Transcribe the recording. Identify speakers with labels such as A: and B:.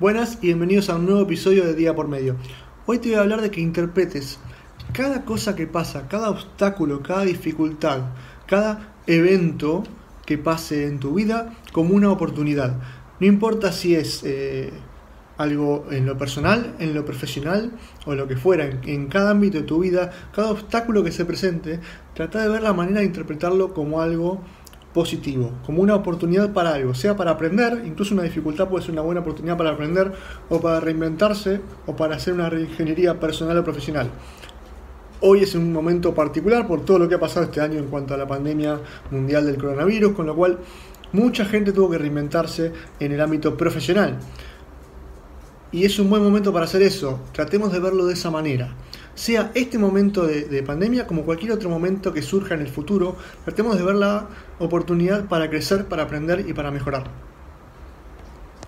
A: Buenas y bienvenidos a un nuevo episodio de Día por Medio. Hoy te voy a hablar de que interpretes cada cosa que pasa, cada obstáculo, cada dificultad, cada evento que pase en tu vida como una oportunidad. No importa si es eh, algo en lo personal, en lo profesional o lo que fuera, en, en, cada ámbito de tu vida, cada obstáculo que se presente, trata de ver la manera de interpretarlo como algo positivo, como una oportunidad para algo, sea para aprender, incluso una dificultad puede ser una buena oportunidad para aprender o para reinventarse o para hacer una reingeniería personal o profesional. Hoy es un momento particular por todo lo que ha pasado este año en cuanto a la pandemia mundial del coronavirus, con lo cual mucha gente tuvo que reinventarse en el ámbito profesional. Y es un buen momento para hacer eso. Tratemos de verlo de esa manera. Sea este momento de, de, pandemia como cualquier otro momento que surja en el futuro, tratemos de ver la oportunidad para crecer, para aprender y para mejorar.